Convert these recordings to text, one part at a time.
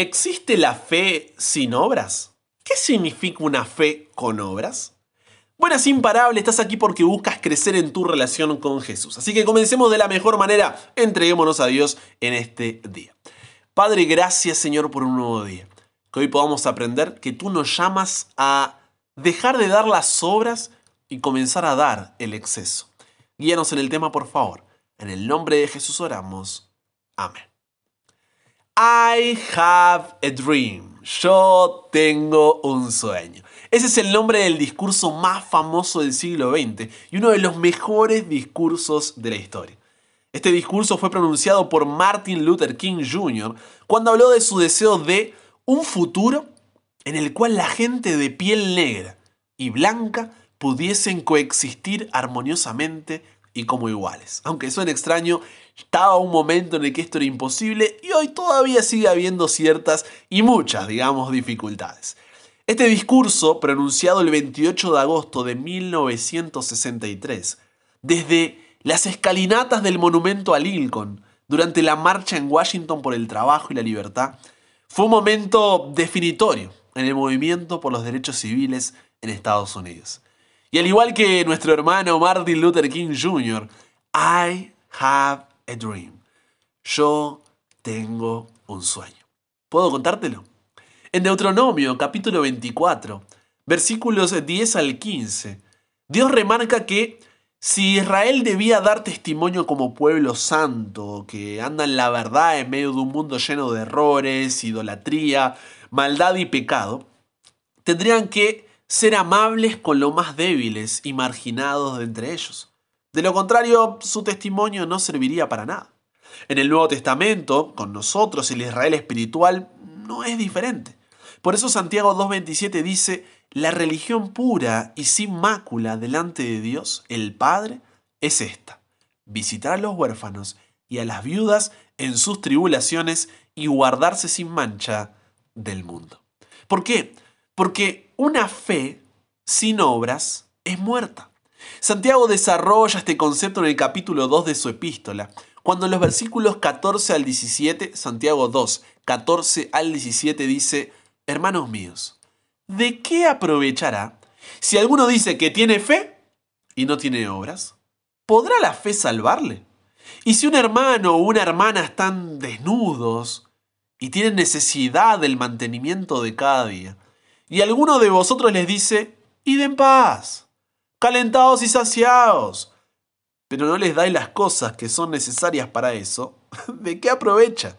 ¿Existe la fe sin obras? ¿Qué significa una fe con obras? Buenas imparable, estás aquí porque buscas crecer en tu relación con Jesús. Así que comencemos de la mejor manera, entreguémonos a Dios en este día. Padre, gracias Señor por un nuevo día. Que hoy podamos aprender que tú nos llamas a dejar de dar las obras y comenzar a dar el exceso. Guíanos en el tema, por favor. En el nombre de Jesús oramos. Amén. I have a dream. Yo tengo un sueño. Ese es el nombre del discurso más famoso del siglo XX y uno de los mejores discursos de la historia. Este discurso fue pronunciado por Martin Luther King Jr. cuando habló de su deseo de un futuro en el cual la gente de piel negra y blanca pudiesen coexistir armoniosamente y como iguales. Aunque suene extraño, estaba un momento en el que esto era imposible y hoy todavía sigue habiendo ciertas y muchas, digamos, dificultades. Este discurso, pronunciado el 28 de agosto de 1963, desde las escalinatas del monumento a Lincoln, durante la marcha en Washington por el trabajo y la libertad, fue un momento definitorio en el movimiento por los derechos civiles en Estados Unidos. Y al igual que nuestro hermano Martin Luther King Jr., I have a dream. Yo tengo un sueño. ¿Puedo contártelo? En Deuteronomio capítulo 24, versículos 10 al 15, Dios remarca que si Israel debía dar testimonio como pueblo santo, que anda en la verdad en medio de un mundo lleno de errores, idolatría, maldad y pecado, tendrían que ser amables con los más débiles y marginados de entre ellos. De lo contrario, su testimonio no serviría para nada. En el Nuevo Testamento, con nosotros, el Israel espiritual no es diferente. Por eso Santiago 2.27 dice, la religión pura y sin mácula delante de Dios, el Padre, es esta, visitar a los huérfanos y a las viudas en sus tribulaciones y guardarse sin mancha del mundo. ¿Por qué? Porque una fe sin obras es muerta. Santiago desarrolla este concepto en el capítulo 2 de su epístola, cuando en los versículos 14 al 17, Santiago 2, 14 al 17 dice, Hermanos míos, ¿de qué aprovechará si alguno dice que tiene fe y no tiene obras? ¿Podrá la fe salvarle? Y si un hermano o una hermana están desnudos y tienen necesidad del mantenimiento de cada día, y alguno de vosotros les dice, id en paz, calentados y saciados, pero no les dais las cosas que son necesarias para eso, ¿de qué aprovecha?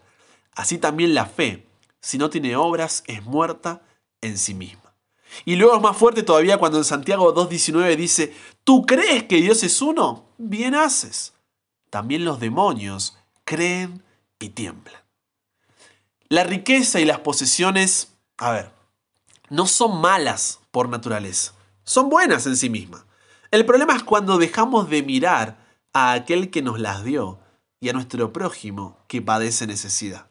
Así también la fe, si no tiene obras, es muerta en sí misma. Y luego es más fuerte todavía cuando en Santiago 2.19 dice, ¿tú crees que Dios es uno? Bien haces. También los demonios creen y tiemblan. La riqueza y las posesiones, a ver, no son malas por naturaleza, son buenas en sí mismas. El problema es cuando dejamos de mirar a aquel que nos las dio y a nuestro prójimo que padece necesidad.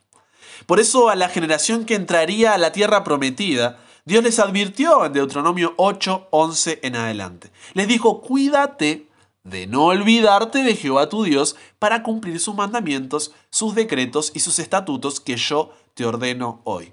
Por eso a la generación que entraría a la tierra prometida, Dios les advirtió en Deuteronomio 8, 11 en adelante. Les dijo, cuídate de no olvidarte de Jehová tu Dios para cumplir sus mandamientos, sus decretos y sus estatutos que yo te ordeno hoy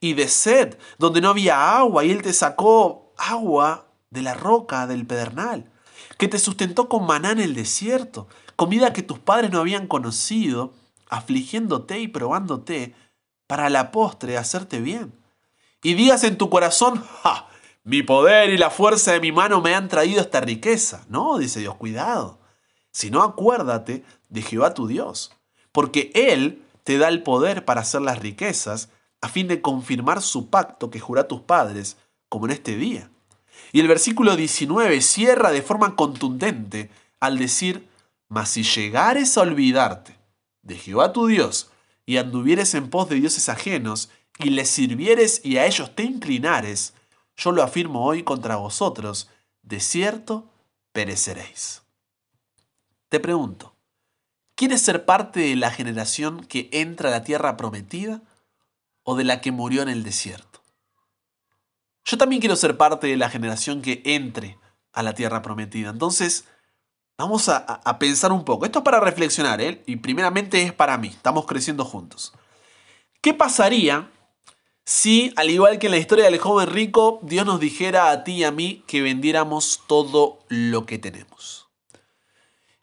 y de sed, donde no había agua, y Él te sacó agua de la roca del pedernal, que te sustentó con maná en el desierto, comida que tus padres no habían conocido, afligiéndote y probándote, para la postre hacerte bien. Y digas en tu corazón, ¡ja! Mi poder y la fuerza de mi mano me han traído esta riqueza. No, dice Dios, cuidado. Si no, acuérdate de Jehová tu Dios, porque Él te da el poder para hacer las riquezas a fin de confirmar su pacto que juró a tus padres, como en este día. Y el versículo 19 cierra de forma contundente al decir, mas si llegares a olvidarte de Jehová tu Dios y anduvieres en pos de dioses ajenos y les sirvieres y a ellos te inclinares, yo lo afirmo hoy contra vosotros, de cierto pereceréis. Te pregunto, ¿quieres ser parte de la generación que entra a la tierra prometida o de la que murió en el desierto? Yo también quiero ser parte de la generación que entre a la tierra prometida. Entonces, vamos a, pensar un poco. Esto es para reflexionar, ¿eh? Y primeramente es para mí. Estamos creciendo juntos. ¿Qué pasaría si, al igual que en la historia del joven rico, Dios nos dijera a ti y a mí que vendiéramos todo lo que tenemos?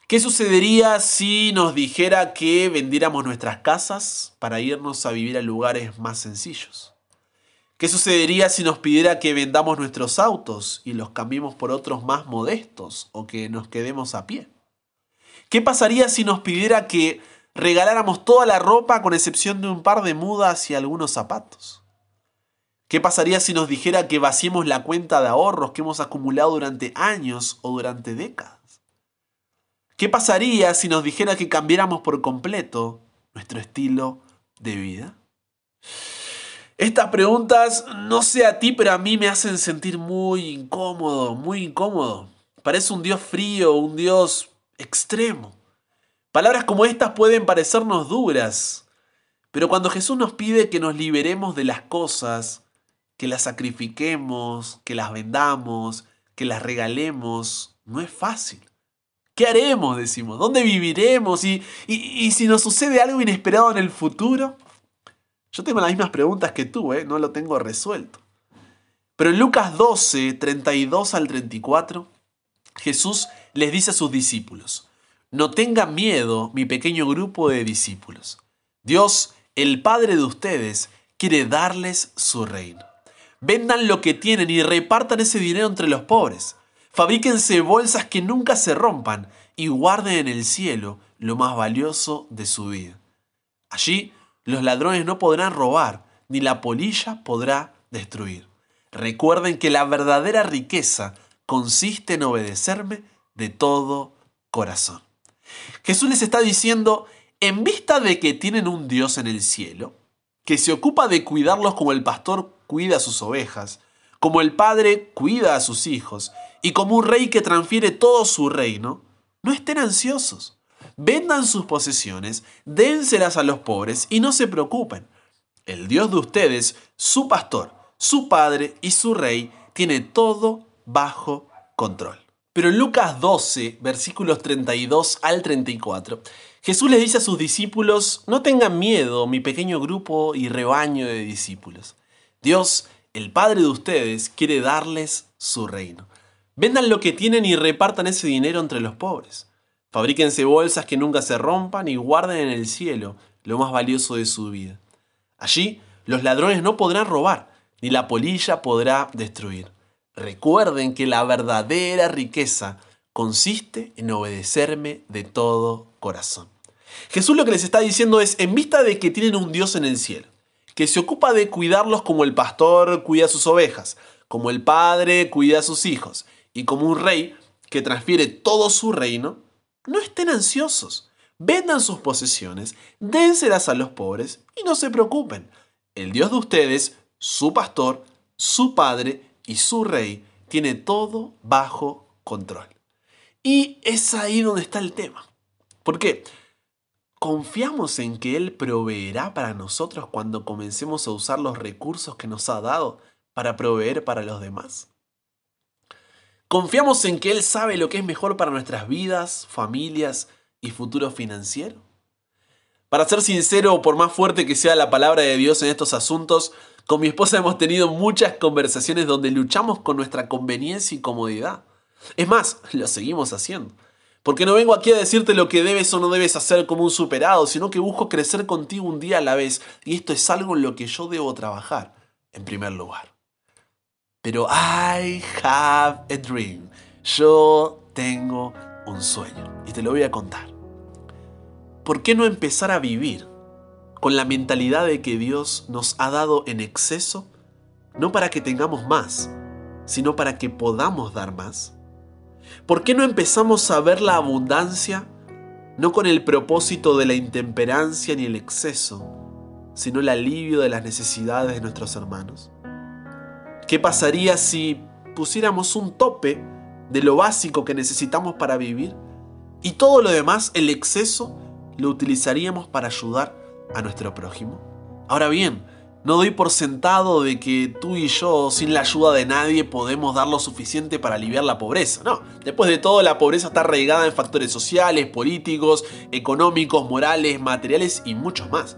¿Qué sucedería si nos dijera que vendiéramos nuestras casas para irnos a vivir a lugares más sencillos? ¿Qué sucedería si nos pidiera que vendamos nuestros autos y los cambiemos por otros más modestos o que nos quedemos a pie? ¿Qué pasaría si nos pidiera que regaláramos toda la ropa con excepción de un par de mudas y algunos zapatos? ¿Qué pasaría si nos dijera que vaciemos la cuenta de ahorros que hemos acumulado durante años o durante décadas? ¿Qué pasaría si nos dijera que cambiáramos por completo nuestro estilo de vida? Estas preguntas, no sé a ti, pero a mí me hacen sentir muy incómodo, muy incómodo. Parece un Dios frío, un Dios extremo. Palabras como estas pueden parecernos duras, pero cuando Jesús nos pide que nos liberemos de las cosas, que las sacrifiquemos, que las vendamos, que las regalemos, no es fácil. ¿Qué haremos? Decimos. ¿Dónde viviremos? ¿Y, y si nos sucede algo inesperado en el futuro? Yo tengo las mismas preguntas que tú, ¿eh? no lo tengo resuelto. Pero en Lucas 12, 32 al 34, Jesús les dice a sus discípulos, no tengan miedo mi pequeño grupo de discípulos. Dios, el Padre de ustedes, quiere darles su reino. Vendan lo que tienen y repartan ese dinero entre los pobres. Fabríquense bolsas que nunca se rompan y guarden en el cielo lo más valioso de su vida. Allí los ladrones no podrán robar, ni la polilla podrá destruir. Recuerden que la verdadera riqueza consiste en obedecerme de todo corazón. Jesús les está diciendo, en vista de que tienen un Dios en el cielo, que se ocupa de cuidarlos como el pastor cuida a sus ovejas, como el padre cuida a sus hijos, y como un rey que transfiere todo su reino, no estén ansiosos vendan sus posesiones, dénselas a los pobres y no se preocupen. El Dios de ustedes, su pastor, su padre y su rey, tiene todo bajo control. Pero en Lucas 12, versículos 32 al 34, Jesús les dice a sus discípulos, no tengan miedo, mi pequeño grupo y rebaño de discípulos. Dios, el Padre de ustedes, quiere darles su reino. Vendan lo que tienen y repartan ese dinero entre los pobres. Fabríquense bolsas que nunca se rompan y guarden en el cielo lo más valioso de su vida. Allí los ladrones no podrán robar, ni la polilla podrá destruir. Recuerden que la verdadera riqueza consiste en obedecerme de todo corazón. Jesús lo que les está diciendo es, en vista de que tienen un Dios en el cielo, que se ocupa de cuidarlos como el pastor cuida a sus ovejas, como el padre cuida a sus hijos, y como un rey que transfiere todo su reino, no estén ansiosos. Vendan sus posesiones, dénselas a los pobres y no se preocupen. El Dios de ustedes, su pastor, su padre y su rey, tiene todo bajo control. Y es ahí donde está el tema. ¿Por qué? ¿Confiamos en que Él proveerá para nosotros cuando comencemos a usar los recursos que nos ha dado para proveer para los demás? ¿Confiamos en que Él sabe lo que es mejor para nuestras vidas, familias y futuro financiero? Para ser sincero, por más fuerte que sea la palabra de Dios en estos asuntos, con mi esposa hemos tenido muchas conversaciones donde luchamos con nuestra conveniencia y comodidad. Es más, lo seguimos haciendo. Porque no vengo aquí a decirte lo que debes o no debes hacer como un superado, sino que busco crecer contigo un día a la vez. Y esto es algo en lo que yo debo trabajar, en primer lugar. Pero I have a dream. Yo tengo un sueño. Y te lo voy a contar. ¿Por qué no empezar a vivir con la mentalidad de que Dios nos ha dado en exceso? No para que tengamos más, sino para que podamos dar más. ¿Por qué no empezamos a ver la abundancia no con el propósito de la intemperancia ni el exceso, sino el alivio de las necesidades de nuestros hermanos? ¿Qué pasaría si pusiéramos un tope de lo básico que necesitamos para vivir y todo lo demás, el exceso, lo utilizaríamos para ayudar a nuestro prójimo? Ahora bien, no doy por sentado de que tú y yo, sin la ayuda de nadie, podemos dar lo suficiente para aliviar la pobreza. No, después de todo, la pobreza está arraigada en factores sociales, políticos, económicos, morales, materiales y muchos más.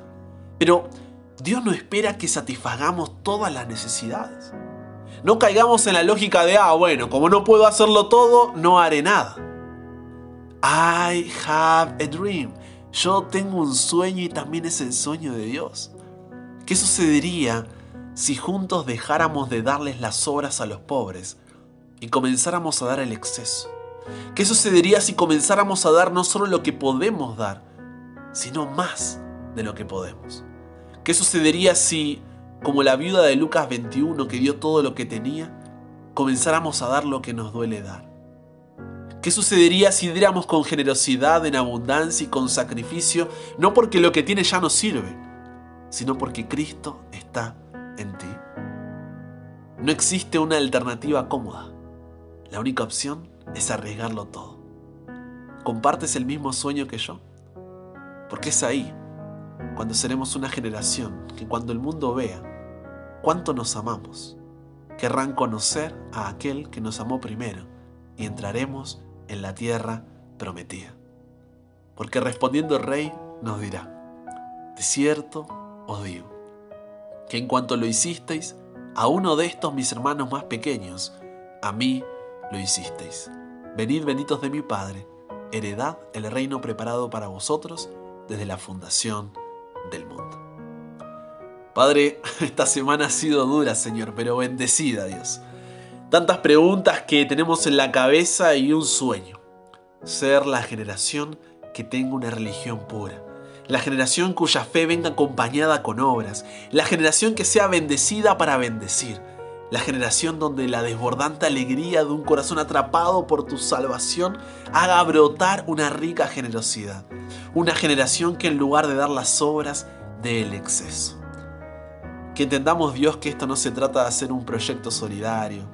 Pero Dios no espera que satisfagamos todas las necesidades. No caigamos en la lógica de, ah, bueno, como no puedo hacerlo todo, no haré nada. I have a dream. Yo tengo un sueño y también es el sueño de Dios. ¿Qué sucedería si juntos dejáramos de darles las obras a los pobres y comenzáramos a dar el exceso? ¿Qué sucedería si comenzáramos a dar no solo lo que podemos dar, sino más de lo que podemos? ¿Qué sucedería si como la viuda de Lucas 21 que dio todo lo que tenía, comenzáramos a dar lo que nos duele dar. ¿Qué sucedería si diéramos con generosidad, en abundancia y con sacrificio, no porque lo que tiene ya no sirve, sino porque Cristo está en ti? No existe una alternativa cómoda. La única opción es arriesgarlo todo. ¿Compartes el mismo sueño que yo? Porque es ahí cuando seremos una generación que cuando el mundo vea cuánto nos amamos, querrán conocer a aquel que nos amó primero y entraremos en la tierra prometida. Porque respondiendo el rey nos dirá, de cierto os digo, que en cuanto lo hicisteis a uno de estos mis hermanos más pequeños, a mí lo hicisteis. Venid benditos de mi Padre, heredad el reino preparado para vosotros desde la fundación del mundo. Padre, esta semana ha sido dura, Señor, pero bendecida, Dios. Tantas preguntas que tenemos en la cabeza y un sueño. Ser la generación que tenga una religión pura. La generación cuya fe venga acompañada con obras. La generación que sea bendecida para bendecir. La generación donde la desbordante alegría de un corazón atrapado por tu salvación haga brotar una rica generosidad. Una generación que en lugar de dar las obras, dé el exceso. Que entendamos Dios que esto no se trata de hacer un proyecto solidario,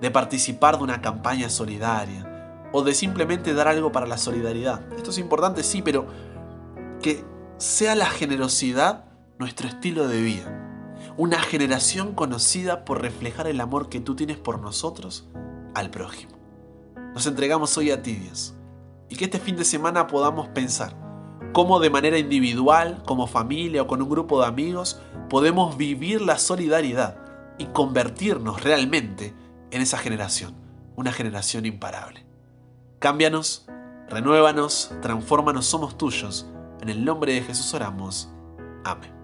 de participar de una campaña solidaria o de simplemente dar algo para la solidaridad. Esto es importante, sí, pero que sea la generosidad nuestro estilo de vida una generación conocida por reflejar el amor que tú tienes por nosotros al prójimo. Nos entregamos hoy a ti, Dios, y que este fin de semana podamos pensar cómo de manera individual, como familia o con un grupo de amigos, podemos vivir la solidaridad y convertirnos realmente en esa generación, una generación imparable. Cámbianos, renuévanos, transfórmanos, somos tuyos. En el nombre de Jesús oramos. Amén.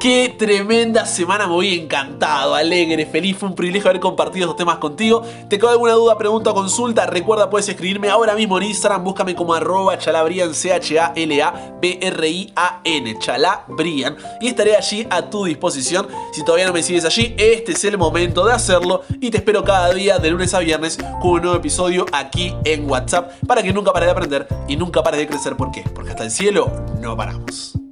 Qué tremenda semana, me voy encantado, alegre, feliz, fue un privilegio haber compartido estos temas contigo. ¿Te quedó alguna duda, pregunta o consulta? Recuerda, puedes escribirme ahora mismo en Instagram, búscame como arroba chalabrian, C-H-A-L-A-B-R-I-A-N, chalabrian, y estaré allí a tu disposición. Si todavía no me sigues allí, este es el momento de hacerlo y te espero cada día de lunes a viernes con un nuevo episodio aquí en WhatsApp para que nunca pares de aprender y nunca pares de crecer. ¿Por qué? Porque hasta el cielo no paramos.